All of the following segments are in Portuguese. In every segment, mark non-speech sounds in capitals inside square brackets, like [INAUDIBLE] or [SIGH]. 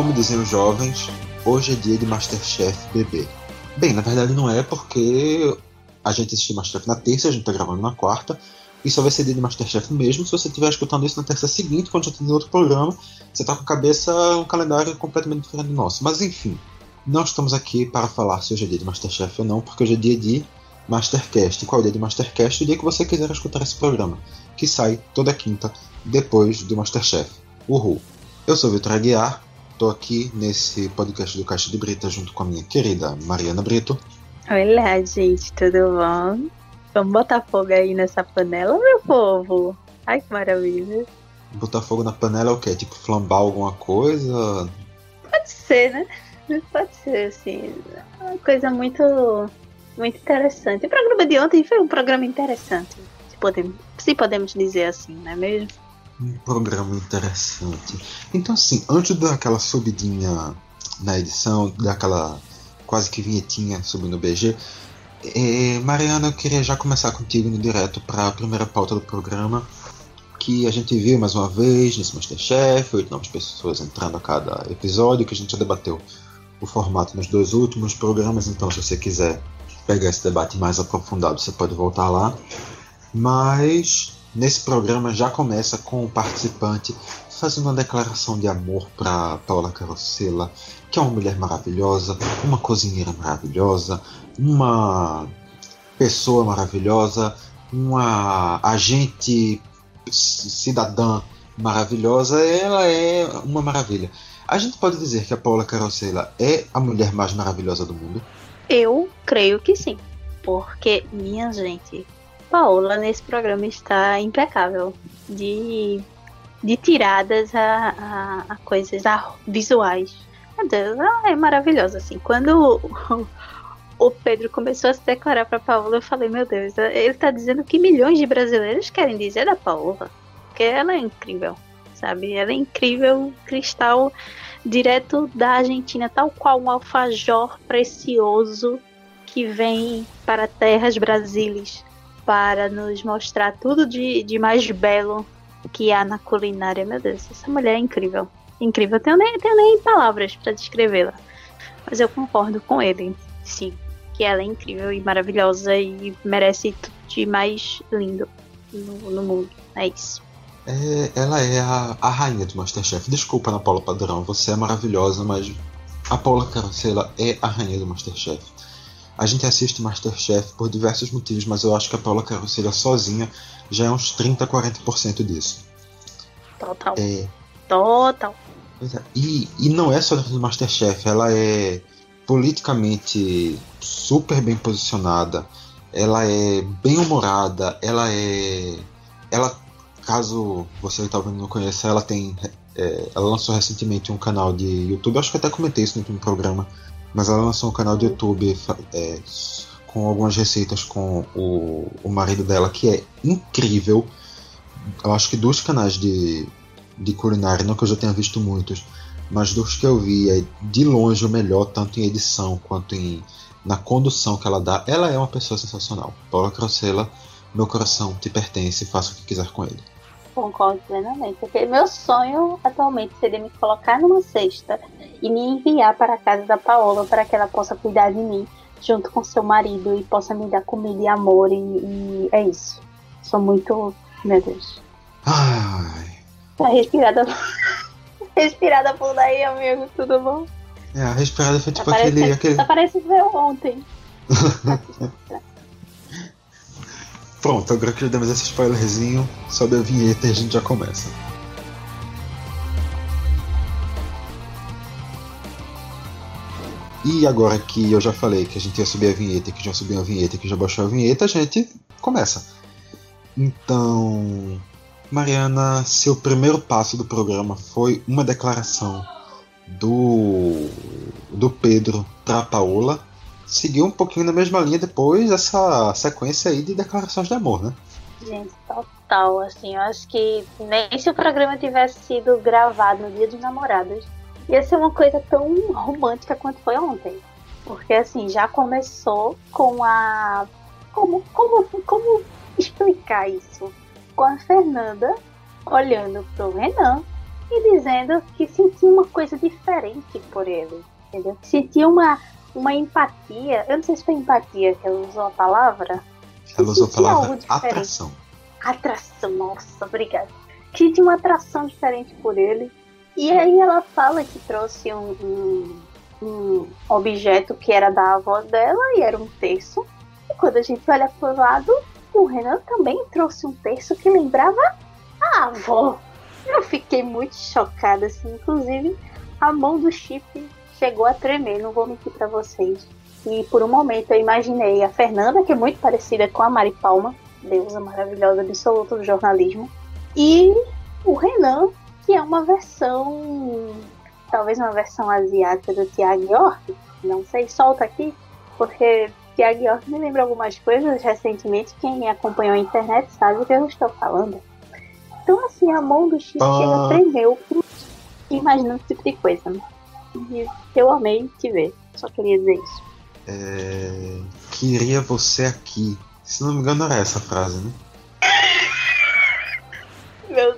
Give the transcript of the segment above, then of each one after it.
como dizem os jovens, hoje é dia de Masterchef bebê. Bem, na verdade não é porque a gente assistiu Masterchef na terça, a gente tá gravando na quarta, e só vai ser dia de Masterchef mesmo se você estiver escutando isso na terça seguinte, quando já tem outro programa, você tá com a cabeça um calendário completamente diferente do nosso. Mas enfim, não estamos aqui para falar se hoje é dia de Masterchef ou não, porque hoje é dia de Mastercast. Qual é o dia de Mastercast? O dia que você quiser escutar esse programa, que sai toda quinta depois do Masterchef. Uhul! Eu sou Vitor Aguiar, estou aqui nesse podcast do Caixa de Brita junto com a minha querida Mariana Brito. Olá, gente, tudo bom? Vamos botar fogo aí nessa panela, meu povo? Ai, que maravilha. Botar fogo na panela é o quê? Tipo, flambar alguma coisa? Pode ser, né? Pode ser, assim. Uma coisa muito, muito interessante. O programa de ontem foi um programa interessante, se podemos, se podemos dizer assim, não é mesmo? Um programa interessante. Então, assim, antes daquela subidinha na edição, daquela quase que vinhetinha subindo o BG, é, Mariana, eu queria já começar contigo no direto para a primeira pauta do programa, que a gente viu mais uma vez nesse Masterchef, oito novas pessoas entrando a cada episódio, que a gente já debateu o formato nos dois últimos programas, então se você quiser pegar esse debate mais aprofundado, você pode voltar lá. Mas nesse programa já começa com o participante fazendo uma declaração de amor para Paula Carosella, que é uma mulher maravilhosa, uma cozinheira maravilhosa, uma pessoa maravilhosa, uma agente cidadã maravilhosa, ela é uma maravilha. A gente pode dizer que a Paula Carosella é a mulher mais maravilhosa do mundo? Eu creio que sim. Porque, minha gente, Paola nesse programa está impecável. De, de tiradas a, a, a coisas a, visuais. Meu Deus, ela é maravilhosa, assim. Quando o, o Pedro começou a se declarar para Paola, eu falei, meu Deus, ele está dizendo que milhões de brasileiros querem dizer da Paola. Porque ela é incrível, sabe? Ela é incrível, cristal direto da Argentina, tal qual um alfajor precioso que vem para terras brasileiras para nos mostrar tudo de, de mais belo que há na culinária. Meu Deus, essa mulher é incrível. Incrível. Eu tenho nem, tenho nem palavras para descrevê-la. Mas eu concordo com ele, sim. Que ela é incrível e maravilhosa e merece tudo de mais lindo no, no mundo. É isso. É, ela é a, a, rainha do Masterchef. Desculpa, Ana Paula Padrão, você é maravilhosa, mas a Paula Carosella é a rainha do Masterchef. A gente assiste Masterchef por diversos motivos, mas eu acho que a Paula Carosella sozinha já é uns 30, 40% disso. Total. É... Total. É. E, e não é só dentro do Masterchef, ela é politicamente super bem posicionada, ela é bem humorada, ela é. Ela caso você talvez não conheça, ela tem. É, ela lançou recentemente um canal de YouTube, acho que até comentei isso no último programa, mas ela lançou um canal de YouTube é, com algumas receitas com o, o marido dela, que é incrível. Eu acho que dos canais de, de culinária, não que eu já tenha visto muitos, mas dos que eu vi, é de longe o melhor, tanto em edição quanto em na condução que ela dá. Ela é uma pessoa sensacional. Paula Crocella, meu coração te pertence, faça o que quiser com ele. Concordo plenamente, porque meu sonho atualmente seria me colocar numa cesta e me enviar para a casa da Paola para que ela possa cuidar de mim junto com seu marido e possa me dar comida e amor e, e é isso. Sou muito, meu Deus. Ai. Tá respirada. [LAUGHS] respirada por daí, amigo, tudo bom? É, a respirada foi tipo tá aquele, aquele. Tá parecendo ver ontem. [LAUGHS] Pronto, agora que já demos esse spoilerzinho, sobe a vinheta e a gente já começa. E agora que eu já falei que a gente ia subir a vinheta, que já subiu a vinheta, que já baixou a vinheta, a gente começa. Então, Mariana, seu primeiro passo do programa foi uma declaração do do Pedro para Paola seguiu um pouquinho na mesma linha depois essa sequência aí de declarações de amor, né? Gente, total, assim, eu acho que nem se o programa tivesse sido gravado no dia dos namorados, ia ser uma coisa tão romântica quanto foi ontem. Porque assim, já começou com a. Como, como, como explicar isso? Com a Fernanda olhando pro Renan e dizendo que sentia uma coisa diferente por ele, entendeu? Sentia uma, uma empatia, eu não sei se foi empatia que ela usou a palavra. Ela usou a palavra atração. Atração, nossa, obrigada. Que tinha uma atração diferente por ele. E aí ela fala que trouxe um, um, um objeto que era da avó dela e era um terço. E quando a gente olha pro lado, o Renan também trouxe um terço que lembrava a avó. Eu fiquei muito chocada, assim. Inclusive, a mão do Chip chegou a tremer, não vou mentir para vocês. E por um momento eu imaginei a Fernanda, que é muito parecida com a Mari Palma, deusa maravilhosa absoluta do jornalismo, e o Renan, que é uma versão, talvez uma versão asiática do Tiago York. Não sei, solta aqui, porque Tiago York me lembra algumas coisas recentemente. Quem acompanhou a internet sabe o que eu estou falando. Então, assim, a mão do X ah. chega tremeu imaginando esse tipo de coisa. Né? E eu amei te ver. Só queria dizer isso. É... Queria você aqui. Se não me engano, era essa frase, né? Meu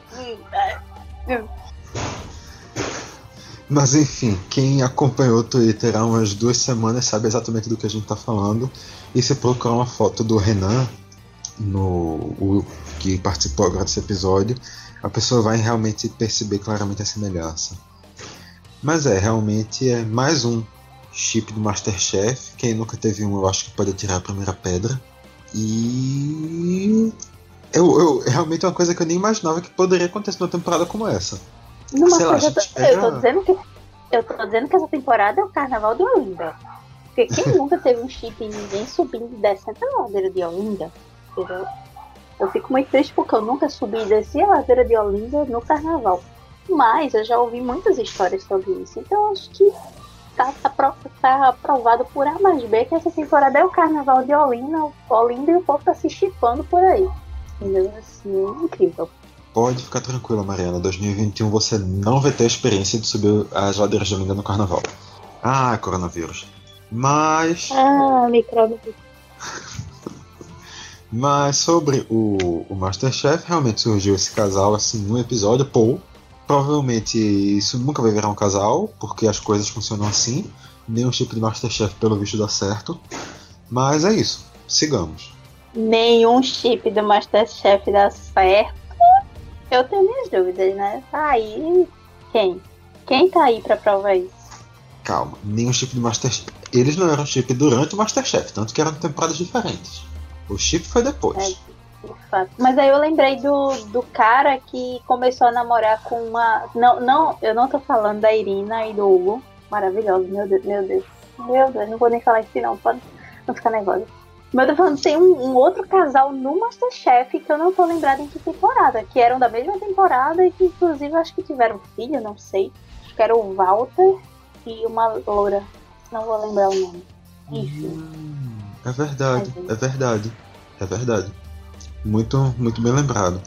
Mas enfim, quem acompanhou o Twitter há umas duas semanas sabe exatamente do que a gente tá falando. E se procurar uma foto do Renan no o, que participou agora desse episódio, a pessoa vai realmente perceber claramente a semelhança. Mas é, realmente é mais um chip do Masterchef. Quem nunca teve um, eu acho que pode tirar a primeira pedra. E. Eu, eu, realmente é uma coisa que eu nem imaginava que poderia acontecer numa temporada como essa. Numa Sei lá, eu, tô, eu tô dizendo que. Eu tô dizendo que essa temporada é o carnaval de Olinda. Porque quem [LAUGHS] nunca teve um chip e ninguém subindo e descendo a ladeira de Olinda? Entendeu? Eu fico muito triste porque eu nunca subi e desci a ladeira de Olinda no carnaval. Mas eu já ouvi muitas histórias sobre isso. Então acho que tá, tá, tá aprovado por A mais B que essa temporada é o carnaval de Olinda, Olinda e o povo tá se chipando por aí. Assim, incrível. Pode ficar tranquila, Mariana. 2021 você não vai ter a experiência de subir as ladeiras de Olinda no carnaval. Ah, coronavírus. Mas. Ah, micróbio. [LAUGHS] Mas sobre o, o Masterchef, realmente surgiu esse casal assim num episódio, Paul. Provavelmente isso nunca vai virar um casal, porque as coisas funcionam assim. Nenhum tipo de Masterchef, pelo visto, dá certo. Mas é isso. Sigamos. Nenhum chip do Masterchef dá certo. Eu tenho minhas dúvidas, né? Tá aí. Quem? Quem tá aí pra provar isso? Calma, nenhum chip do Masterchef. Eles não eram chip durante o Masterchef, tanto que eram temporadas diferentes. O chip foi depois. É, Mas aí eu lembrei do, do cara que começou a namorar com uma. Não, não, eu não tô falando da Irina e do Hugo. Maravilhoso, meu Deus, meu Deus. Meu Deus, não vou nem falar isso não, pode não ficar nervosa. Mas eu tô falando, tem um, um, outro casal no Masterchef que eu não tô lembrada em que temporada, que eram da mesma temporada e que inclusive acho que tiveram filho, não sei. Acho que era o Walter e uma loura. Não vou lembrar o nome. Enfim. Hum, é verdade, é verdade. É verdade. Muito, muito bem lembrado.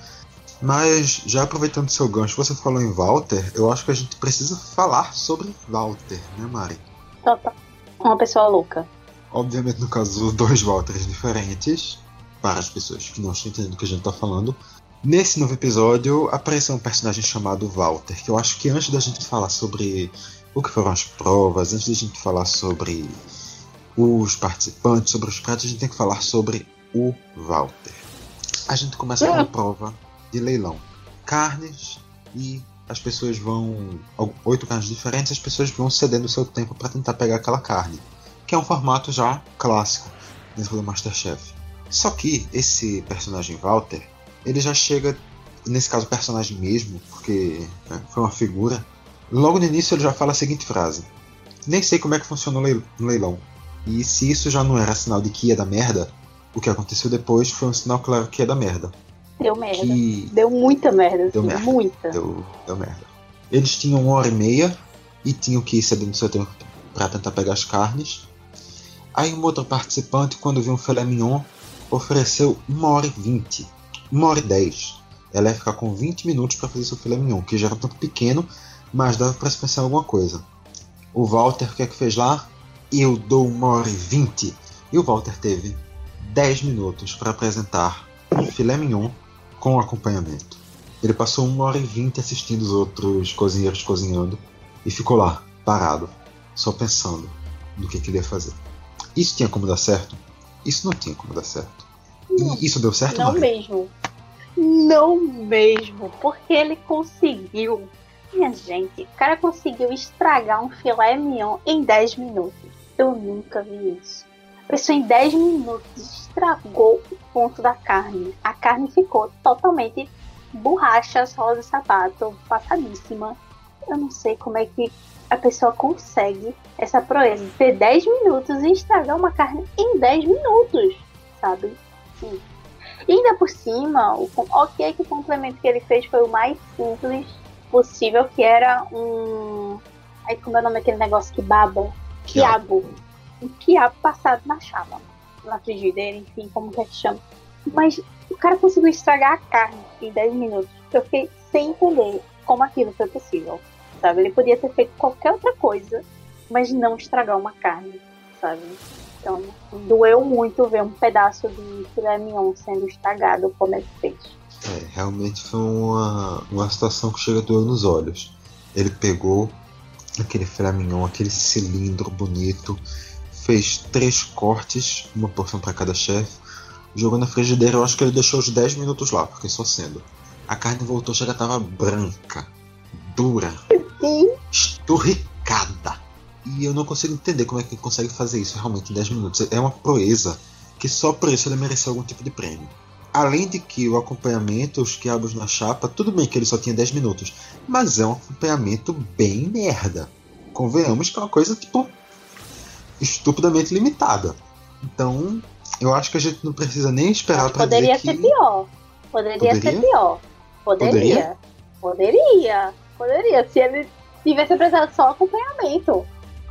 Mas, já aproveitando seu gancho, você falou em Walter, eu acho que a gente precisa falar sobre Walter, né, Mari? Total. Uma pessoa louca. Obviamente, no caso, dois Walters diferentes, para as pessoas que não estão entendendo o que a gente está falando. Nesse novo episódio, apareceu um personagem chamado Walter, que eu acho que antes da gente falar sobre o que foram as provas, antes da gente falar sobre os participantes, sobre os pratos, a gente tem que falar sobre o Walter. A gente começa com uma prova de leilão. Carnes e as pessoas vão. Oito carnes diferentes, as pessoas vão cedendo o seu tempo para tentar pegar aquela carne. Que é um formato já clássico dentro do Masterchef. Só que esse personagem Walter, ele já chega, nesse caso personagem mesmo, porque né, foi uma figura. Logo no início ele já fala a seguinte frase: Nem sei como é que funciona o leilão. E se isso já não era sinal de que ia dar merda, o que aconteceu depois foi um sinal claro que é da merda. Deu merda. Que... Deu muita merda. Deu assim, merda. Muita. Deu, deu merda. Eles tinham uma hora e meia e tinham que ir cedendo seu tempo para tentar pegar as carnes. Aí um outro participante, quando viu um filé mignon, ofereceu uma hora e vinte. Uma hora e dez. Ela ia ficar com 20 minutos para fazer seu filé mignon, que já era um tanto pequeno, mas dava para se pensar em alguma coisa. O Walter, o que é que fez lá? Eu dou uma hora e vinte. E o Walter teve 10 minutos para apresentar um filé mignon com acompanhamento. Ele passou uma hora e vinte assistindo os outros cozinheiros cozinhando e ficou lá, parado, só pensando no que, que ele ia fazer. Isso tinha como dar certo? Isso não tinha como dar certo. Não, e isso deu certo, Não mesmo. Não mesmo. Porque ele conseguiu. Minha gente, o cara conseguiu estragar um filé mignon em 10 minutos. Eu nunca vi isso. A pessoa em 10 minutos estragou o ponto da carne. A carne ficou totalmente borracha, sola de sapato, passadíssima. Eu não sei como é que a pessoa consegue essa proeza de ter 10 minutos e estragar uma carne em 10 minutos, sabe? Sim. E ainda por cima, o ok que o complemento que ele fez foi o mais simples possível, que era um. Aí como é o nome daquele negócio que baba? Quiabo. Um quiabo passado na chapa. Na frigideira, enfim, como que é que chama. Mas o cara conseguiu estragar a carne em 10 minutos. Eu fiquei sem entender como aquilo foi possível. Sabe? Ele podia ter feito qualquer outra coisa, mas não estragar uma carne, sabe? Então, doeu muito ver um pedaço de filé mignon sendo estragado como ele fez. É, realmente foi uma, uma situação que chega a doer nos olhos. Ele pegou aquele filé mignon, aquele cilindro bonito, fez três cortes, uma porção para cada chefe, jogou na frigideira. Eu acho que ele deixou os 10 minutos lá, porque só sendo. A carne voltou, chega tava branca, dura, Sim. esturricada. E eu não consigo entender como é que ele consegue fazer isso realmente em 10 minutos. É uma proeza que só por isso ele mereceu algum tipo de prêmio. Além de que o acompanhamento, os quiabos na chapa, tudo bem que ele só tinha 10 minutos, mas é um acompanhamento bem merda. Convenhamos que é uma coisa, tipo, estupidamente limitada. Então, eu acho que a gente não precisa nem esperar para Poderia que... ser pior. Poderia, Poderia? ser pior. Poderia. Poderia. Poderia. Se ele tivesse apresentado só acompanhamento.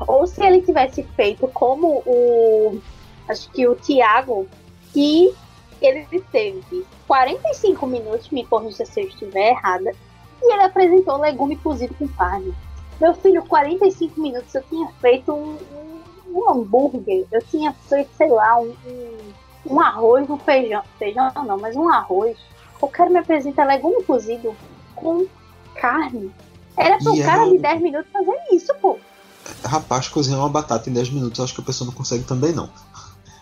Ou se ele tivesse feito como o. Acho que o Thiago, que ele teve 45 minutos, me corrija se eu estiver errada, e ele apresentou legume cozido com carne. Meu filho, 45 minutos eu tinha feito um, um, um hambúrguer, eu tinha feito, sei lá, um, um, arroz, um feijão. Feijão não, mas um arroz. O cara me apresenta legume cozido com carne. Era pro E cara é- de 10 minutos fazer isso, pô. Rapaz, cozinhar uma batata em 10 minutos, acho que a pessoa não consegue também não.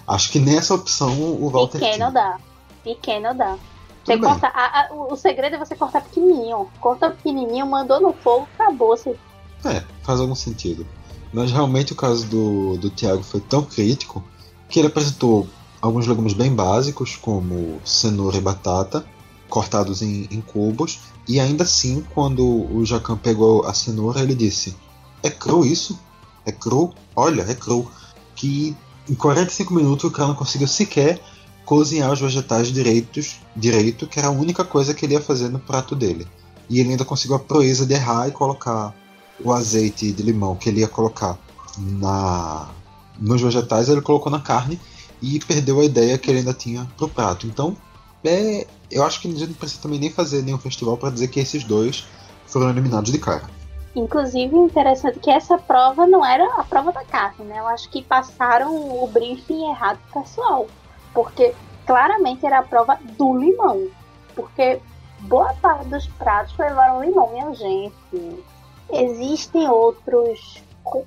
Acho que nessa opção o Walter Pequeno tinha. dá. Pequeno dá. Você Tudo corta, a- a- o segredo é você cortar pequenininho. Corta pequenininho, mandou no fogo, acabou. Você É, faz algum sentido. Mas realmente o caso do, do Thiago foi tão crítico que ele apresentou alguns legumes bem básicos, como cenoura e batata, cortados em, em cubos, e ainda assim, quando o Jacan pegou a cenoura, ele disse: É cru isso? É cru? Olha, é cru. Que em 45 minutos o cara não conseguiu sequer cozinhar os vegetais direitos, direito, que era a única coisa que ele ia fazer no prato dele. E ele ainda conseguiu a proeza de errar e colocar o azeite de limão que ele ia colocar na nos vegetais, ele colocou na carne e perdeu a ideia que ele ainda tinha pro prato. Então, é, eu acho que a gente não precisa também nem fazer nenhum festival para dizer que esses dois foram eliminados de cara. Inclusive, interessante que essa prova não era a prova da carne, né? Eu acho que passaram o briefing errado pessoal. Porque claramente era a prova do limão. Porque boa parte dos pratos levaram limão, minha gente. Existem outros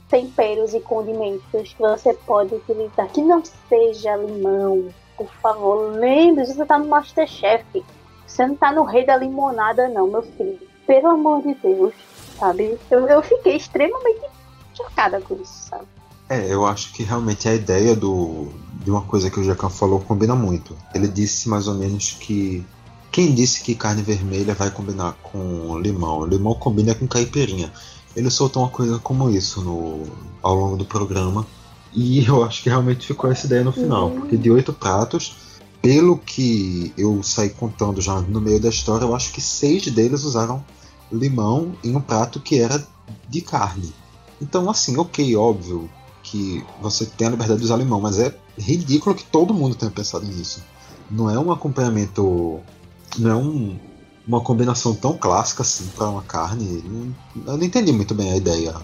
temperos e condimentos que você pode utilizar que não seja limão. Por favor, lembre, você tá no Masterchef. Você não tá no rei da limonada, não, meu filho. Pelo amor de Deus sabe? Eu, eu fiquei extremamente chocada com isso, sabe? É, eu acho que realmente a ideia do, de uma coisa que o Jacan falou combina muito. Ele disse mais ou menos que quem disse que carne vermelha vai combinar com limão? Limão combina com caipirinha. Ele soltou uma coisa como isso no, ao longo do programa. E eu acho que realmente ficou essa ideia no final. Uhum. Porque de oito pratos, pelo que eu saí contando já no meio da história, eu acho que seis deles usaram limão em um prato que era de carne. Então, assim, ok, óbvio que você tem a liberdade de usar limão, mas é ridículo que todo mundo tenha pensado nisso. Não é um acompanhamento. Não é um, uma combinação tão clássica assim para uma carne. Eu não entendi muito bem a ideia.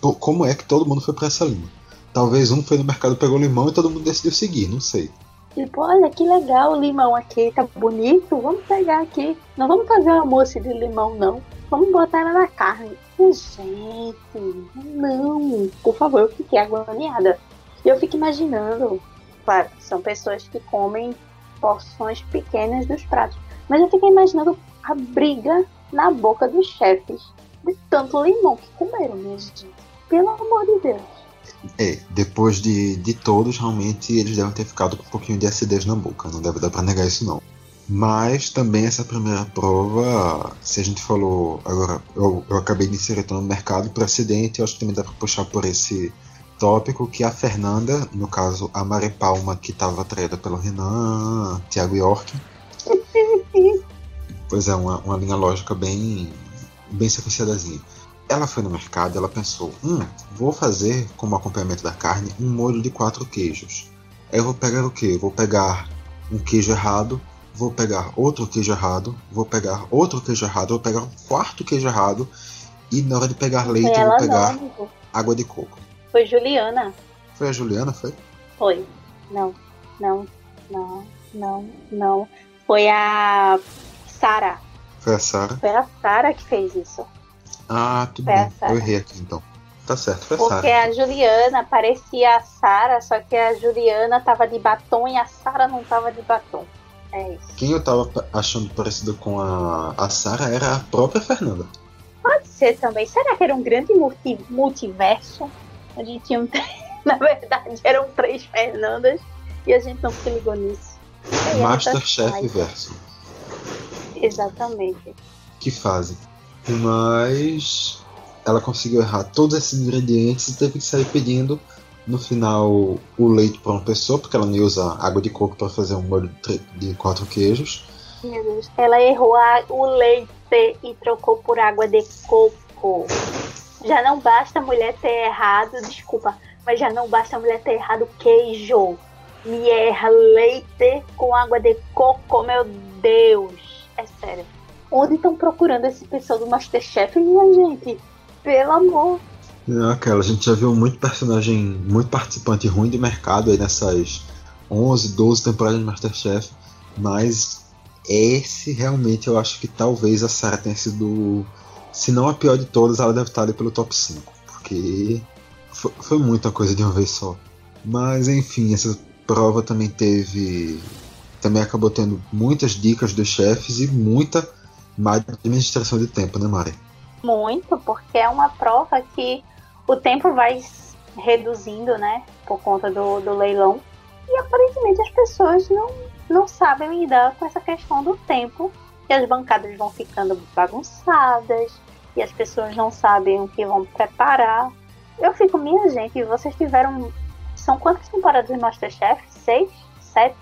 Como é que todo mundo foi para essa linha? Talvez um foi no mercado, pegou limão e todo mundo decidiu seguir, não sei. Tipo, olha que legal o limão aqui, tá bonito, vamos pegar aqui. Não vamos fazer uma moça de limão, não. Vamos botar ela na carne. gente, não. Por favor, eu fiquei agoniada. Eu fico imaginando, claro, são pessoas que comem porções pequenas dos pratos. Mas eu fiquei imaginando a briga na boca dos chefes de tanto limão que comeram, minha gente. Pelo amor de Deus. É, depois de, de todos, realmente eles devem ter ficado com um pouquinho de acidez na boca. Não deve dar pra negar isso, não. Mas também essa primeira prova, se a gente falou. Agora, eu, eu acabei de inserir no mercado por acidente, eu acho que também dá pra puxar por esse tópico que a Fernanda, no caso a Mari Palma, que estava atraída pelo Renan, Thiago York. [LAUGHS] pois é, uma, uma linha lógica bem, bem sequenciadazinha. Ela foi no mercado, ela pensou, hum, vou fazer como acompanhamento da carne um molho de quatro queijos. Aí eu vou pegar o que? Vou pegar um queijo errado, vou pegar outro queijo errado, vou pegar outro queijo errado, vou pegar um quarto queijo errado e na hora de pegar leite eu vou pegar não, água de coco. Foi Juliana. Foi a Juliana, foi? Foi. Não, não, não, não, não. Foi a Sara. Foi a Sara? Foi a Sara que fez isso. Ah, tudo foi bem. Eu errei aqui então. Tá certo, foi Porque a Sara. Porque a Juliana parecia a Sara, só que a Juliana tava de batom e a Sara não tava de batom. É isso. Quem eu tava achando parecido com a, a Sara era a própria Fernanda. Pode ser também. Será que era um grande multi, multiverso? A gente tinha um. [LAUGHS] Na verdade, eram três Fernandas e a gente não se ligou nisso. Masterchef verso. Exatamente. Que fase. Mas ela conseguiu errar todos esses ingredientes e teve que sair pedindo no final o leite para uma pessoa, porque ela não ia usar água de coco para fazer um molho de quatro queijos. Ela errou a, o leite e trocou por água de coco. Já não basta a mulher ter errado, desculpa, mas já não basta a mulher ter errado queijo. Me erra leite com água de coco, meu Deus. É sério. Onde estão procurando esse pessoal do Masterchef, minha gente? Pelo amor. Não, aquela, a gente já viu muito personagem, muito participante ruim de mercado aí nessas 11, 12 temporadas de Masterchef, mas esse realmente eu acho que talvez a Sarah tenha sido, se não a pior de todas, ela deve estar ali pelo top 5, porque foi, foi muita coisa de uma vez só. Mas enfim, essa prova também teve. Também acabou tendo muitas dicas dos chefes e muita má administração de tempo, né, Mari? Muito, porque é uma prova que o tempo vai reduzindo, né, por conta do, do leilão. E aparentemente as pessoas não, não sabem lidar com essa questão do tempo. E as bancadas vão ficando bagunçadas. E as pessoas não sabem o que vão preparar. Eu fico, minha gente, vocês tiveram. São quantas temporadas de Masterchef? Seis? Sete?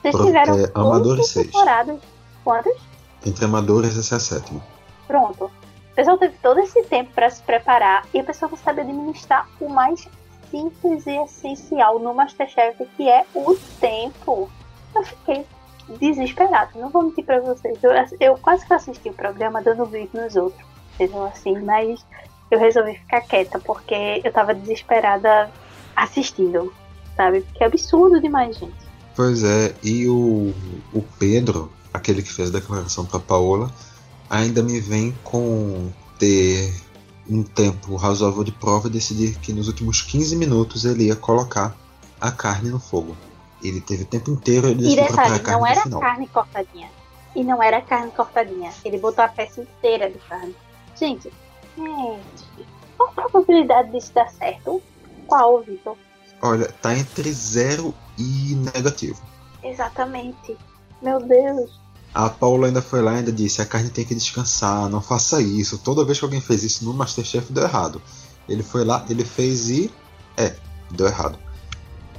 Vocês tiveram é, amadores seis. temporadas. Quantas? Entre amadores, essa é a sétima. Pronto. O pessoal teve todo esse tempo para se preparar e a pessoa não sabe administrar o mais simples e essencial no Masterchef, que é o tempo. Eu fiquei desesperado, não vou mentir pra vocês. Eu, eu quase que assisti o programa dando vídeo nos outros, entendeu? Assim, mas eu resolvi ficar quieta porque eu tava desesperada assistindo, sabe? Porque é absurdo demais, gente. Pois é, e o, o Pedro, aquele que fez a declaração para Paola, ainda me vem com ter um tempo razoável de prova e decidir que nos últimos 15 minutos ele ia colocar a carne no fogo. Ele teve o tempo inteiro ele E detalhe, não era carne cortadinha. E não era carne cortadinha. Ele botou a peça inteira de carne. Gente, gente, qual a probabilidade disso dar certo? Qual, Vitor? Olha, tá entre zero e negativo. Exatamente. Meu Deus. A Paula ainda foi lá e ainda disse: a carne tem que descansar, não faça isso. Toda vez que alguém fez isso no Masterchef deu errado. Ele foi lá, ele fez e. É, deu errado.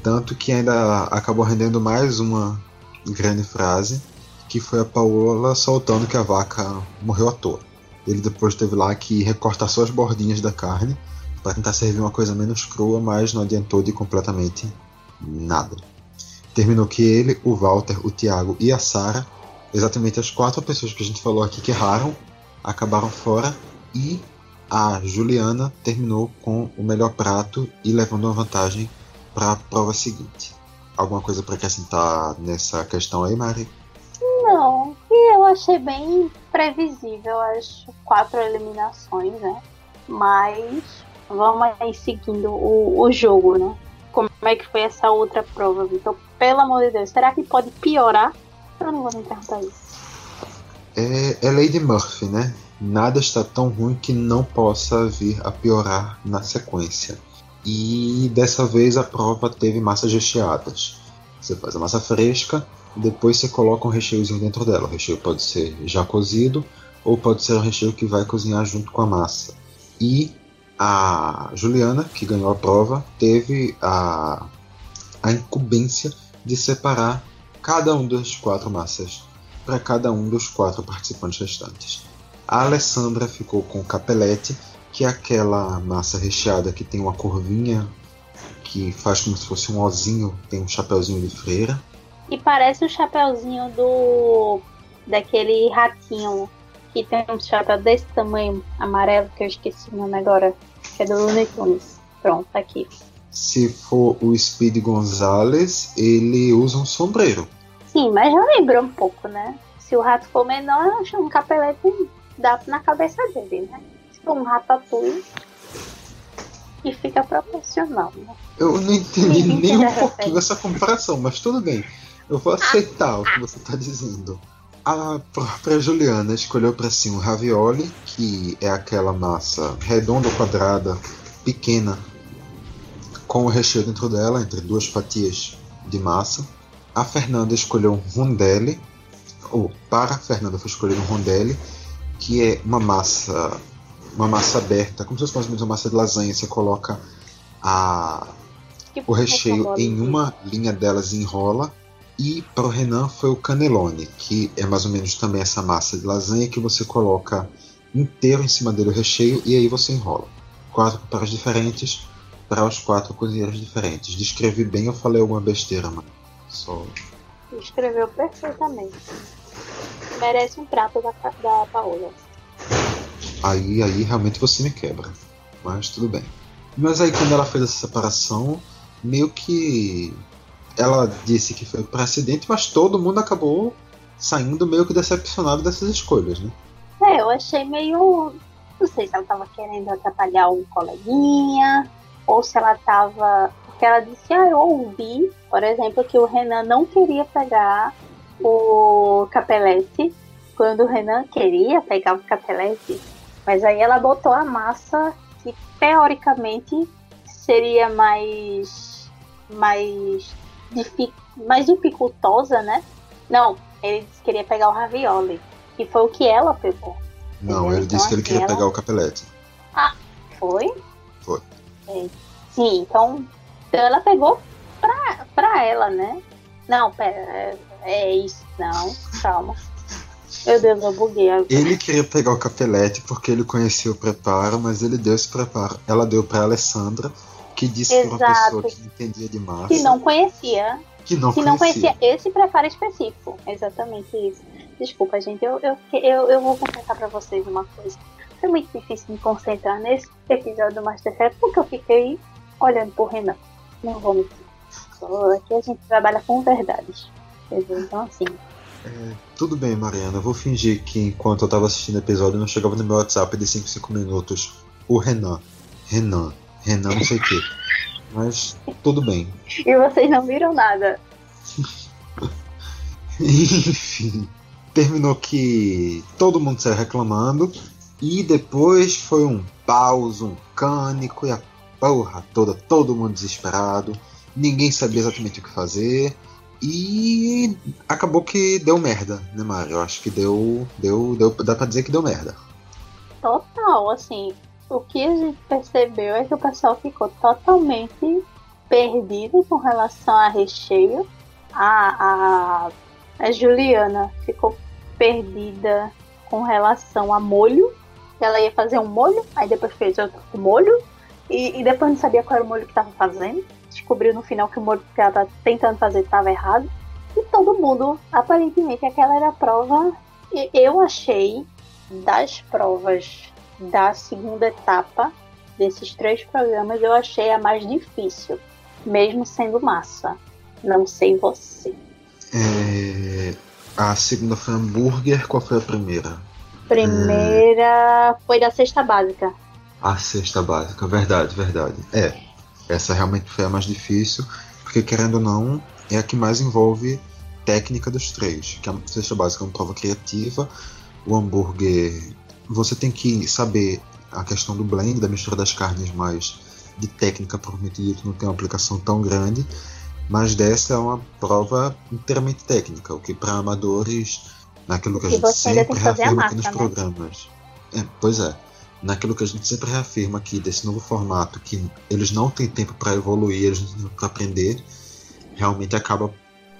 Tanto que ainda acabou rendendo mais uma grande frase, que foi a Paola soltando que a vaca morreu à toa. Ele depois teve lá que recortar só as bordinhas da carne para tentar servir uma coisa menos crua, mas não adiantou de completamente nada. Terminou que ele, o Walter, o Tiago e a Sara exatamente as quatro pessoas que a gente falou aqui que erraram acabaram fora e a Juliana terminou com o melhor prato e levando uma vantagem para a prova seguinte. alguma coisa para acrescentar nessa questão aí, Mari? Não, eu achei bem previsível as quatro eliminações, né? Mas vamos aí seguindo o, o jogo, né? Como é que foi essa outra prova, Vitor? Pelo amor de Deus, será que pode piorar? Eu não vou me perguntar isso. É, é Lady Murphy, né? Nada está tão ruim que não possa vir a piorar na sequência. E dessa vez a prova teve massas recheadas. Você faz a massa fresca, depois você coloca um recheiozinho dentro dela. O recheio pode ser já cozido ou pode ser um recheio que vai cozinhar junto com a massa. E a Juliana, que ganhou a prova, teve a, a incumbência de separar cada um das quatro massas para cada um dos quatro participantes restantes. A Alessandra ficou com o capelete, que é aquela massa recheada que tem uma curvinha que faz como se fosse um ozinho, tem um chapeuzinho de freira. E parece o chapeuzinho do. daquele ratinho que tem um chapéu desse tamanho, amarelo, que eu esqueci o nome agora, que é do Looney Tunes. Pronto, tá aqui. Se for o Speed Gonzalez, ele usa um sombreiro. Sim, mas já lembrou um pouco, né? Se o rato for menor, eu acho um capelete dá na cabeça dele, né? Se for um ratatouille, e fica proporcional, né? Eu não entendi nem um pouquinho essa comparação, mas tudo bem. Eu vou aceitar o que você está dizendo. A própria Juliana escolheu para si um ravioli, que é aquela massa redonda ou quadrada, pequena, com o recheio dentro dela, entre duas fatias de massa. A Fernanda escolheu um rondelli, ou para a Fernanda foi escolher um rondelli, que é uma massa uma massa aberta, como se fosse mais ou menos uma massa de lasanha. Você coloca a, o recheio em uma linha delas e enrola. E para o Renan foi o canelone, que é mais ou menos também essa massa de lasanha que você coloca inteiro em cima dele o recheio e aí você enrola. Quatro preparos diferentes para os quatro cozinheiros diferentes. Descrevi bem ou falei alguma besteira, mano? Só. Escreveu perfeitamente. Merece um prato da, da Paola aí, aí realmente você me quebra. Mas tudo bem. Mas aí quando ela fez essa separação, meio que ela disse que foi por acidente, mas todo mundo acabou saindo meio que decepcionado dessas escolhas, né? É, eu achei meio. Não sei se ela tava querendo atrapalhar um coleguinha, ou se ela tava. Porque ela disse, ah, eu ouvi, por exemplo, que o Renan não queria pegar o capelete. Quando o Renan queria pegar o capelete, mas aí ela botou a massa que teoricamente seria mais mais, dific, mais dificultosa, né? Não, ele disse que queria pegar o ravioli, que foi o que ela pegou. Não, ele então, disse que ele queria ela... pegar o capelete. Ah, foi? Foi. É. Sim, então, então ela pegou pra, pra ela, né? Não, pera, é, é isso, não, calma. Meu Deus, eu buguei. Ele queria pegar o capelete porque ele conhecia o preparo, mas ele deu esse preparo. Ela deu para Alessandra, que disse Exato. para uma pessoa que entendia de massa. Que não conhecia. Que não, que conhecia. não conhecia esse preparo específico. Exatamente isso. Desculpa, gente, eu, eu, eu, eu vou confessar para vocês uma coisa. Foi muito difícil me concentrar nesse episódio do Masterchef porque eu fiquei olhando pro Renan. Não vou mentir. Aqui a gente trabalha com verdades. Então, assim, é, tudo bem, Mariana. Eu vou fingir que enquanto eu tava assistindo o episódio, não chegava no meu WhatsApp de 5 5 minutos. O Renan. Renan. Renan não sei o quê. Mas tudo bem. E vocês não viram nada. [LAUGHS] Enfim. Terminou que todo mundo saiu reclamando. E depois foi um pauso, um cânico e a porra toda, todo mundo desesperado. Ninguém sabia exatamente o que fazer. E acabou que deu merda, né, Mário? Eu acho que deu, deu, deu. Dá pra dizer que deu merda. Total, assim. O que a gente percebeu é que o pessoal ficou totalmente perdido com relação a recheio. A, a, a Juliana ficou perdida com relação a molho. Ela ia fazer um molho, aí depois fez outro molho. E, e depois não sabia qual era o molho que estava fazendo descobriu no final que o molho que ela tá tentando fazer estava errado. E todo mundo, aparentemente, aquela era a prova. Eu achei das provas da segunda etapa desses três programas, eu achei a mais difícil, mesmo sendo massa. Não sei você. É, a segunda foi hambúrguer, qual foi a primeira? Primeira foi da cesta básica. A cesta básica, verdade, verdade. É, essa realmente foi a mais difícil, porque querendo ou não, é a que mais envolve técnica dos três. Que a cesta básica é uma prova criativa, o hambúrguer você tem que saber a questão do blend, da mistura das carnes, mas de técnica propriamente dito não tem uma aplicação tão grande. Mas dessa é uma prova inteiramente técnica, o que para amadores, naquilo que a gente sempre reafirma aqui nos né? programas. É, pois é, naquilo que a gente sempre reafirma aqui desse novo formato, que eles não têm tempo para evoluir, eles não têm tempo para aprender, realmente acaba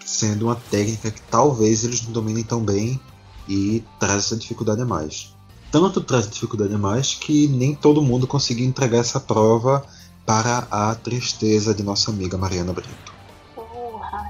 sendo uma técnica que talvez eles não dominem tão bem e traz essa dificuldade a mais tanto traz dificuldade a mais que nem todo mundo conseguiu entregar essa prova para a tristeza de nossa amiga Mariana Brito. Porra,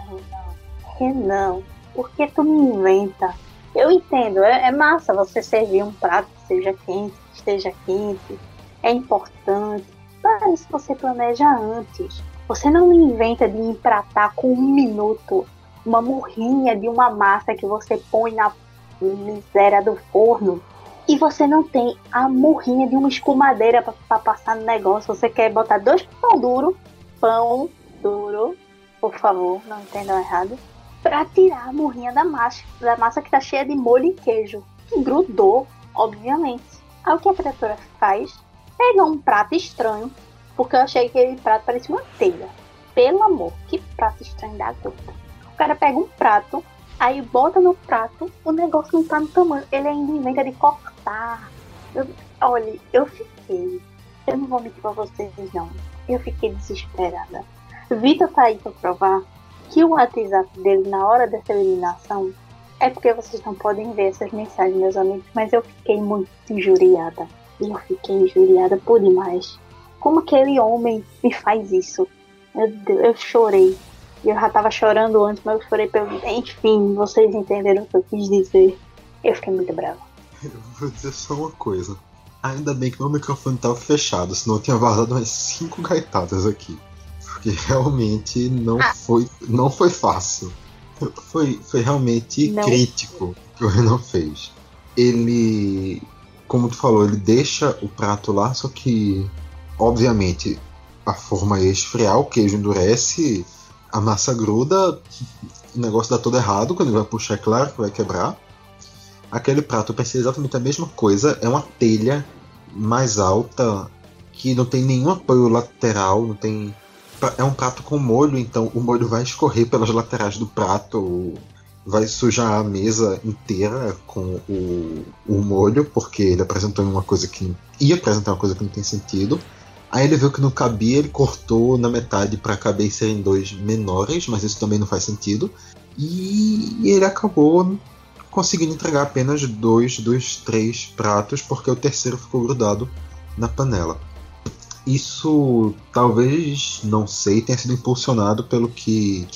Renan. Renan, por que tu me inventa? Eu entendo, é, é massa você servir um prato que seja quente, que esteja quente, é importante, mas isso você planeja antes. Você não inventa de empratar com um minuto uma murrinha de uma massa que você põe na miséria do forno e você não tem a murrinha de uma escumadeira para passar no negócio. Você quer botar dois pão duro, pão duro, por favor, não entendam errado, para tirar a murrinha da massa, da massa que tá cheia de molho e queijo, que grudou, obviamente. Aí o que a criatura faz? Pega um prato estranho, porque eu achei que aquele prato parecia uma telha. Pelo amor, que prato estranho da gota. O cara pega um prato, Aí bota no prato, o negócio não tá no tamanho. Ele ainda inventa de cortar. Eu, olha, eu fiquei. Eu não vou mentir pra vocês, não. Eu fiquei desesperada. Vitor tá aí pra provar que o WhatsApp dele na hora dessa eliminação é porque vocês não podem ver essas mensagens, meus amigos, mas eu fiquei muito injuriada. Eu fiquei injuriada por demais. Como aquele homem me faz isso? Meu Deus, eu chorei. Eu já tava chorando antes, mas eu chorei pelo. Enfim, vocês entenderam o que eu quis dizer. Eu fiquei muito brava. Eu vou dizer só uma coisa. Ainda bem que meu microfone tava fechado, senão eu tinha vazado umas 5 gaitadas aqui. Porque realmente não, ah. foi, não foi fácil. Foi, foi realmente não. crítico o que o Renan fez. Ele, como tu falou, ele deixa o prato lá, só que, obviamente, a forma é esfriar, o queijo endurece a massa gruda, o negócio dá todo errado, quando ele vai puxar, é claro que vai quebrar. Aquele prato eu pensei exatamente a mesma coisa, é uma telha mais alta que não tem nenhum apoio lateral, não tem. É um prato com molho, então o molho vai escorrer pelas laterais do prato, vai sujar a mesa inteira com o, o molho, porque ele apresentou uma coisa que. ia apresentar uma coisa que não tem sentido. Aí ele viu que não cabia, ele cortou na metade para caber serem dois menores, mas isso também não faz sentido. E ele acabou conseguindo entregar apenas dois dos três pratos, porque o terceiro ficou grudado na panela. Isso talvez, não sei, tenha sido impulsionado pelo que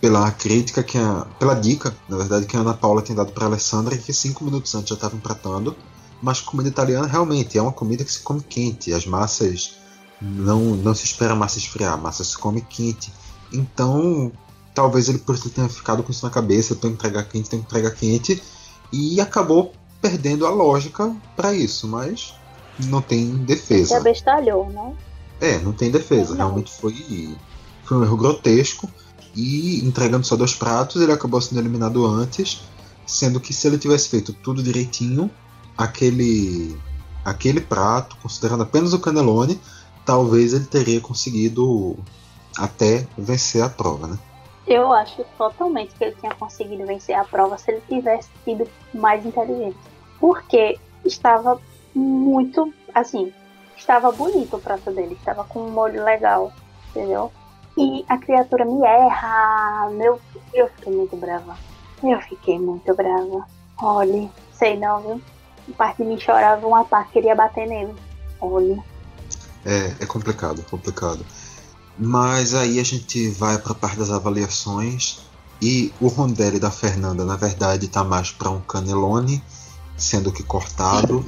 pela crítica que a, pela dica, na verdade, que a Ana Paula tem dado para Alessandra, que cinco minutos antes já estava empratando mas comida italiana realmente é uma comida que se come quente. As massas não, não se espera a massa esfriar, a massa se come quente. Então, talvez ele por isso tenha ficado com isso na cabeça, tem que entregar quente, tem que entregar quente, e acabou perdendo a lógica para isso, mas não tem defesa. Se abestalhou, né? É, não tem defesa. Não. Realmente foi, foi um erro grotesco. E entregando só dois pratos, ele acabou sendo eliminado antes. Sendo que se ele tivesse feito tudo direitinho, aquele aquele prato, considerando apenas o cannelloni, talvez ele teria conseguido até vencer a prova, né? Eu acho totalmente que ele tinha conseguido vencer a prova se ele tivesse sido mais inteligente. Porque estava muito, assim, estava bonito o prato dele, estava com um molho legal, entendeu? E a criatura me erra, meu, eu fiquei muito brava. Eu fiquei muito brava. Olhe, sei não, viu? parte de mim chorava um ataque, queria bater nele. Olha. É, é complicado, complicado. Mas aí a gente vai para a parte das avaliações e o rondelli da Fernanda, na verdade, está mais para um canelone, sendo que cortado.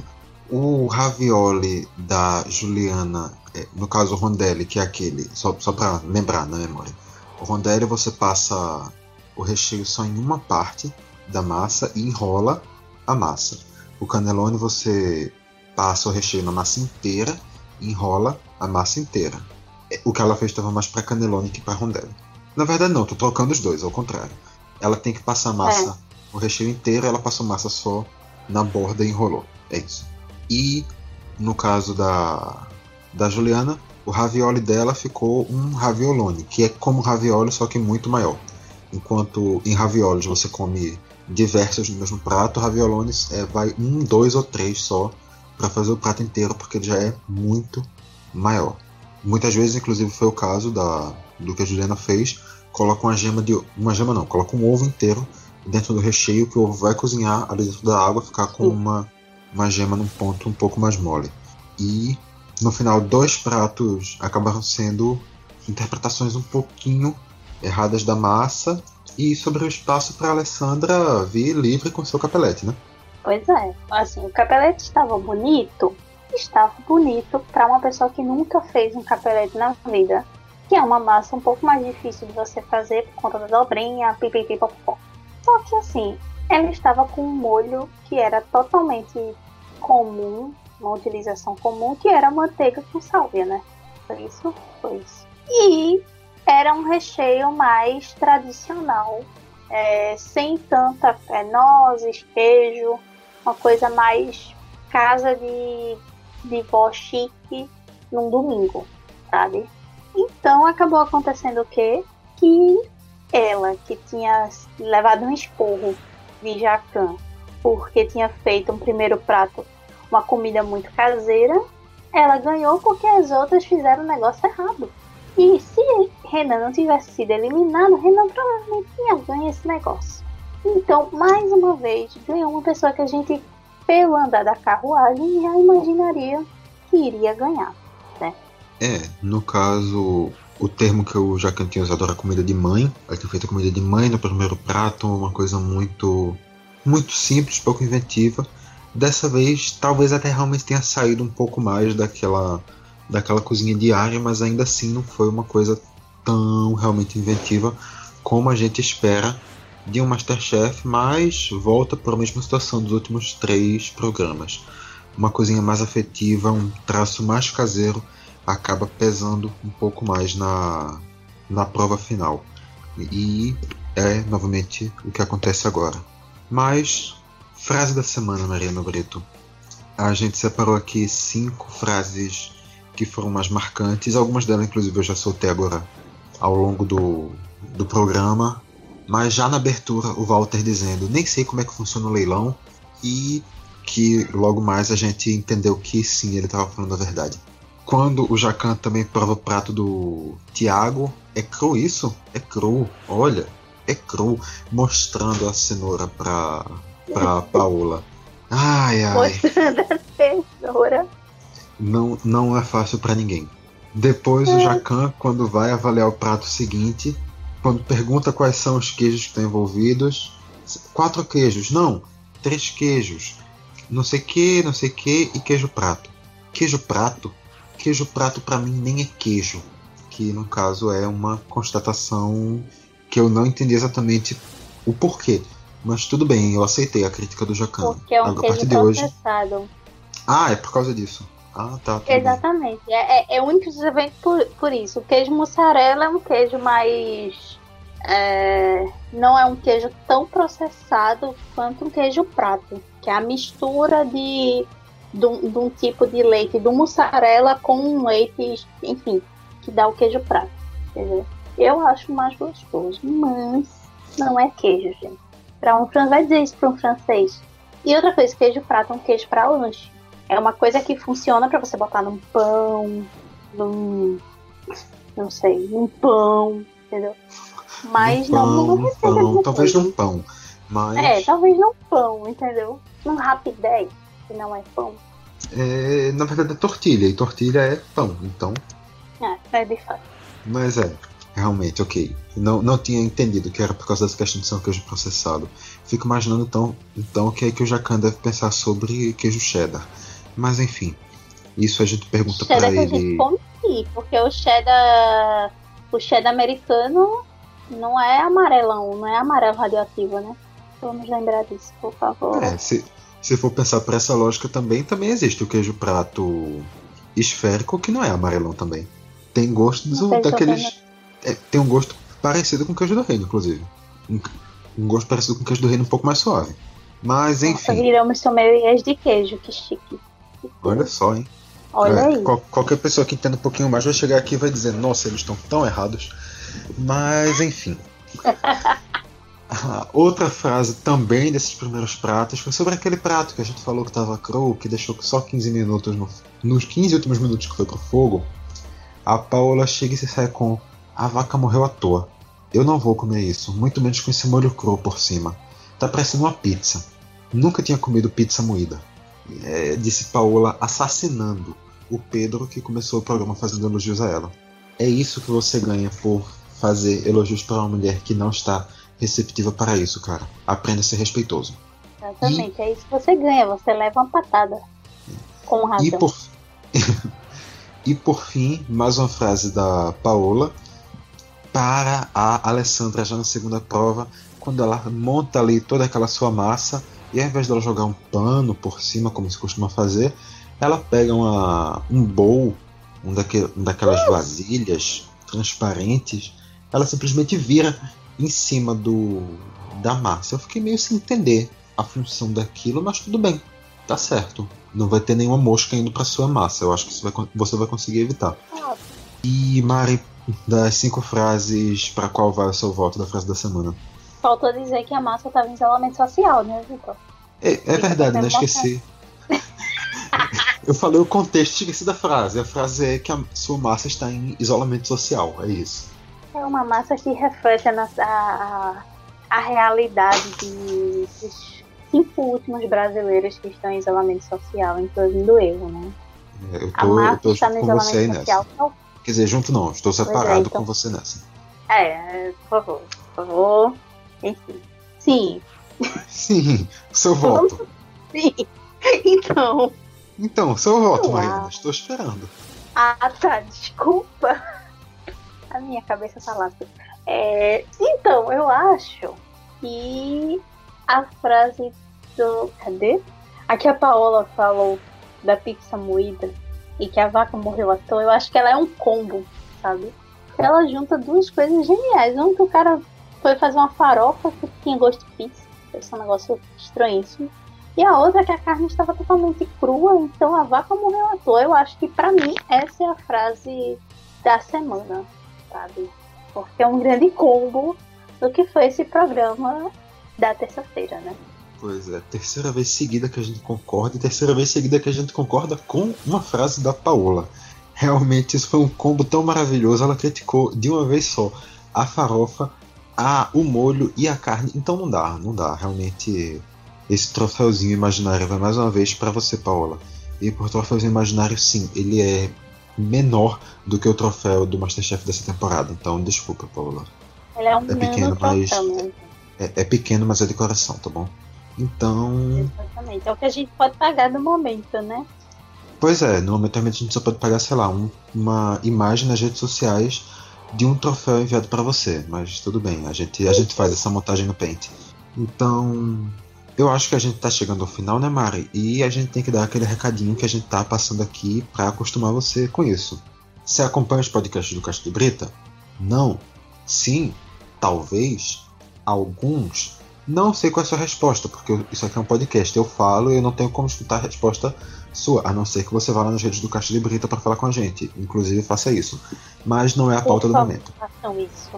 O ravioli da Juliana, é, no caso o rondelli, que é aquele, só, só para lembrar na memória. O rondelli você passa o recheio só em uma parte da massa e enrola a massa. O cannelloni você passa o recheio na massa inteira e enrola a massa inteira. É, o que ela fez estava mais para cannelloni que para rondelli. Na verdade não, tô trocando os dois, ao contrário. Ela tem que passar massa, é. o recheio inteiro, ela passou massa só na borda e enrolou. É isso. E no caso da da Juliana, o ravioli dela ficou um raviolone, que é como ravioli, só que muito maior. Enquanto em raviolis você come diversos no mesmo prato, raviolones é, vai um, dois ou três só para fazer o prato inteiro, porque ele já é muito maior. Muitas vezes, inclusive, foi o caso da, do que a Juliana fez. Coloca uma gema de. Uma gema não, coloca um ovo inteiro dentro do recheio, que o ovo vai cozinhar ali dentro da água, ficar com uma, uma gema num ponto um pouco mais mole. E no final, dois pratos acabaram sendo interpretações um pouquinho erradas da massa e sobre o espaço para Alessandra vir livre com seu capelete, né? Pois é, assim, o capelete estava bonito, estava bonito para uma pessoa que nunca fez um capelete na vida, que é uma massa um pouco mais difícil de você fazer por conta da dobrinha, pipipipopopó. Só que assim, ela estava com um molho que era totalmente comum, uma utilização comum, que era manteiga com sálvia, né? Foi isso? Foi isso. E era um recheio mais tradicional, é, sem tanta é, nozes, queijo, uma coisa mais casa de, de vó chique num domingo, sabe? Então acabou acontecendo o quê? Que ela, que tinha levado um esporro de Jacan, porque tinha feito um primeiro prato, uma comida muito caseira, ela ganhou porque as outras fizeram o negócio errado. E se Renan não tivesse sido eliminado, Renan provavelmente tinha ganho esse negócio. Então, mais uma vez, ganhou uma pessoa que a gente, pelo andar da carruagem, já imaginaria que iria ganhar, né? É, no caso, o termo que eu já tinha usado era comida de mãe. Ela tinha feito comida de mãe no primeiro prato, uma coisa muito, muito simples, pouco inventiva. Dessa vez, talvez até realmente tenha saído um pouco mais daquela daquela cozinha diária, mas ainda assim não foi uma coisa tão realmente inventiva como a gente espera de um Masterchef, mas volta para a mesma situação dos últimos três programas. Uma cozinha mais afetiva, um traço mais caseiro, acaba pesando um pouco mais na, na prova final. E é novamente o que acontece agora. Mas, frase da semana, Mariana Brito. A gente separou aqui cinco frases que foram mais marcantes. Algumas delas, inclusive, eu já soltei agora ao longo do, do programa. Mas já na abertura, o Walter dizendo: Nem sei como é que funciona o leilão. E que logo mais a gente entendeu que sim, ele estava falando a verdade. Quando o Jacan também prova o prato do Tiago, é cru isso? É cru, olha, é cru, mostrando a cenoura pra, pra [LAUGHS] Paola. Ai, ai. Mostrando a cenoura não, não é fácil para ninguém. Depois é. o Jacan, quando vai avaliar o prato seguinte, quando pergunta quais são os queijos que estão envolvidos, quatro queijos, não, três queijos, não sei que, não sei que e queijo prato. Queijo prato, queijo prato para mim nem é queijo, que no caso é uma constatação que eu não entendi exatamente o porquê. Mas tudo bem, eu aceitei a crítica do Jacan. Porque é um queijo processado. Hoje... Ah, é por causa disso. Ah, tá. Exatamente. É, é, é único exclusivamente por, por isso. O queijo mussarela é um queijo mais. É, não é um queijo tão processado quanto um queijo prato, que é a mistura de, de, um, tipo de leite do mussarela com um leite, enfim, que dá o queijo prato. Entendeu? Eu acho mais gostoso, mas não é queijo, gente. Para um francês, vai dizer isso para um francês. E outra coisa, queijo prato é um queijo para lanche. É uma coisa que funciona para você botar num pão, num. Não sei, num pão, entendeu? Mas pão, não numa receita pão, Talvez num pão. Mas... É, talvez num pão, entendeu? Num rapidez, que não é pão. É, na verdade é tortilha, e tortilha é pão, então. É, é de fato. Mas é, realmente, ok. Não, não tinha entendido que era por causa dessa questão de ser um queijo processado. Fico imaginando então, então o que é que o Jacan deve pensar sobre queijo cheddar. Mas enfim, isso a gente pergunta para ele. Que a gente come porque o cheddar, o cheddar americano Não é amarelão, não é amarelo radioativo, né? Vamos lembrar disso, por favor. É, se, se for pensar por essa lógica também, também existe o queijo prato esférico que não é amarelão também. Tem gosto do, daqueles. É, tem um gosto parecido com o queijo do reino, inclusive. Um, um, gosto parecido com o queijo do reino um pouco mais suave. Mas enfim. Nossa, viramos sommeliers de queijo, que chique. Olha só, hein? Olha é, aí. Qual, qualquer pessoa que entenda um pouquinho mais vai chegar aqui e vai dizer, nossa, eles estão tão errados. Mas enfim. [LAUGHS] outra frase também desses primeiros pratos foi sobre aquele prato que a gente falou que estava cru, que deixou só 15 minutos no, nos 15 últimos minutos que foi pro fogo. A Paola chega e se sai com a vaca morreu à toa. Eu não vou comer isso, muito menos com esse molho cru por cima. Tá parecendo uma pizza. Nunca tinha comido pizza moída. É, disse Paola assassinando o Pedro que começou o programa fazendo elogios a ela. É isso que você ganha por fazer elogios para uma mulher que não está receptiva para isso, cara. Aprenda a ser respeitoso. Exatamente, e... é isso que você ganha, você leva uma patada. Com razão. E por... [LAUGHS] e por fim, mais uma frase da Paola para a Alessandra já na segunda prova, quando ela monta ali toda aquela sua massa e ao invés dela jogar um pano por cima, como se costuma fazer, ela pega uma, um bowl, um, um daquelas vasilhas transparentes, ela simplesmente vira em cima do da massa. Eu fiquei meio sem entender a função daquilo, mas tudo bem, tá certo. Não vai ter nenhuma mosca indo para sua massa. Eu acho que vai, você vai conseguir evitar. E Mari, das cinco frases para qual vai o seu voto da frase da semana? Faltou dizer que a massa estava em isolamento social, né, Vitor? É, é verdade, né? Esqueci. [LAUGHS] Eu falei o contexto, esqueci da frase. A frase é que a sua massa está em isolamento social, é isso. É uma massa que reflete a, a, a realidade de, dos cinco últimos brasileiros que estão em isolamento social, incluindo eu, né? É, eu tô, a massa eu tô está no isolamento social. Então... Quer dizer, junto não, estou separado é, então... com você nessa. É, por favor, por favor. Enfim. Sim. Sim, seu voto. Sim. Então. Então, seu voto, Marina. Estou esperando. Ah, tá. Desculpa. A minha cabeça tá lá. É, então, eu acho que a frase do. Cadê? Aqui a Paola falou da pizza moída e que a vaca morreu à toa. Eu acho que ela é um combo, sabe? Ela junta duas coisas geniais. Um que o cara foi fazer uma farofa que tinha gosto de pizza. Esse é um negócio estranhíssimo. E a outra é que a carne estava totalmente crua, então a vaca morreu à toa. Eu acho que para mim essa é a frase da semana, sabe? Porque é um grande combo do que foi esse programa da terça-feira, né? Pois é, terceira vez seguida que a gente concorda e terceira vez seguida que a gente concorda com uma frase da Paola. Realmente isso foi um combo tão maravilhoso, ela criticou de uma vez só a farofa, a, o molho e a carne. Então não dá, não dá. Realmente esse troféuzinho imaginário vai mais uma vez para você, Paola. E por troféuzinho imaginário, sim, ele é menor do que o troféu do Masterchef dessa temporada. Então, desculpa, Paola. Ele é um é pequeno, mas é, é, pequeno, mas é de coração, tá bom? Então. Exatamente. É o que a gente pode pagar no momento, né? Pois é, no momento a gente só pode pagar, sei lá, um, uma imagem nas redes sociais de um troféu enviado para você. Mas tudo bem, a gente, a gente faz essa montagem no Paint. Então, eu acho que a gente tá chegando ao final, né, Mari? E a gente tem que dar aquele recadinho que a gente tá passando aqui para acostumar você com isso. Você acompanha os podcasts do Castro de Brita? Não. Sim. Talvez. Alguns. Não sei qual é a sua resposta, porque isso aqui é um podcast. Eu falo e eu não tenho como escutar a resposta sua, a não ser que você vá lá nas redes do Castro de Brita para falar com a gente. Inclusive, faça isso. Mas não é a pauta do momento. Façam isso.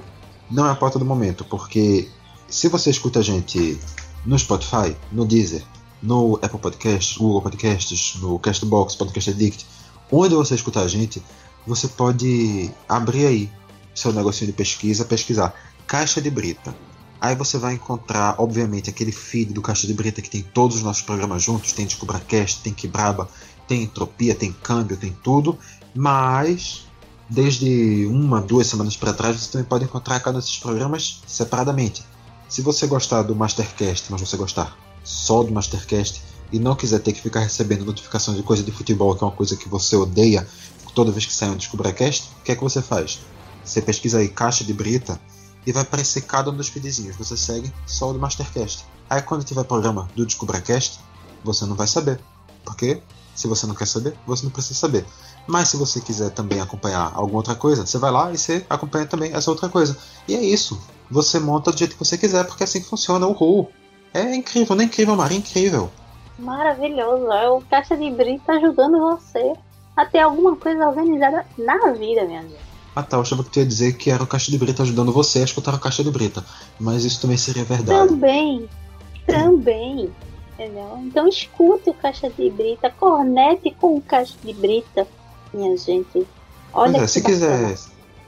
Não é a pauta do momento, porque se você escuta a gente no Spotify, no Deezer, no Apple Podcasts, Google Podcasts, no Castbox, Podcast Addict, onde você escutar a gente, você pode abrir aí seu negocinho de pesquisa, pesquisar Caixa de Brita. Aí você vai encontrar, obviamente, aquele feed do Caixa de Brita que tem todos os nossos programas juntos, tem DescubraCast, tem Quebraba, tem Entropia, tem Câmbio, tem tudo, mas desde uma, duas semanas para trás você também pode encontrar cada um desses programas separadamente. Se você gostar do Mastercast, mas você gostar só do Mastercast e não quiser ter que ficar recebendo notificação de coisa de futebol, que é uma coisa que você odeia toda vez que sai um DescubraCast, o que é que você faz? Você pesquisa aí Caixa de Brita e vai aparecer cada um dos feedzinhos. Você segue só o do Mastercast. Aí quando tiver programa do DescubraCast, você não vai saber. Porque se você não quer saber, você não precisa saber. Mas se você quiser também acompanhar alguma outra coisa, você vai lá e você acompanha também essa outra coisa. E é isso. Você monta do jeito que você quiser, porque é assim que funciona o RU. É incrível, não é incrível, Maria, é incrível. Maravilhoso. É o Caixa de Brita ajudando você a ter alguma coisa organizada na vida, minha gente. Ah tá, eu achava que tu ia dizer que era o Caixa de Brita ajudando você a escutar o Caixa de Brita. Mas isso também seria verdade. Também, também. Entendeu? Então escute o Caixa de Brita, cornete com o Caixa de Brita, minha gente. Olha é, se quiser,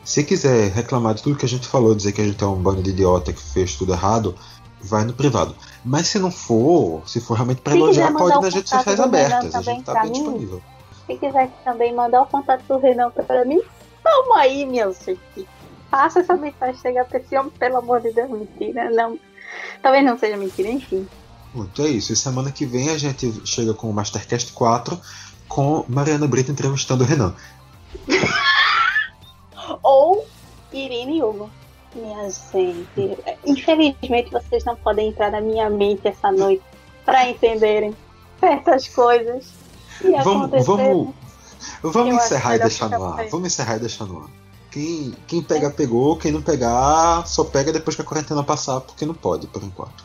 se quiser reclamar de tudo que a gente falou, dizer que a gente é um bando de idiota que fez tudo errado, vai no privado. Mas se não for, se for realmente para elogiar, pode nas redes sociais abertas. A gente tá bem mim, disponível. Se quiser também mandar o contato do Renan para mim, toma aí, meu gente. Faça essa mensagem chegar pra esse homem, pelo amor de Deus, mentira. Não. Talvez não seja mentira, enfim. Muito é isso. E semana que vem a gente chega com o Mastercast 4 com Mariana Brito entrevistando o Renan. [LAUGHS] Ou Irene Hugo. Minha gente, infelizmente vocês não podem entrar na minha mente essa noite para entenderem certas coisas. vamos, vamos, vamos encerrar e deixar no ar. Vamos encerrar e deixar no ar. Quem, quem pegar, pegou. Quem não pegar, só pega depois que a quarentena passar, porque não pode, por enquanto.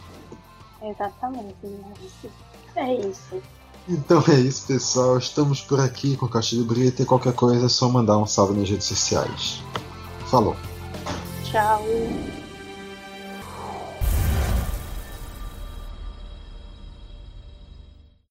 Exatamente. É isso. Então é isso, pessoal. Estamos por aqui com Caixa de Brita e qualquer coisa é só mandar um salve nas redes sociais. Falou. Tchau.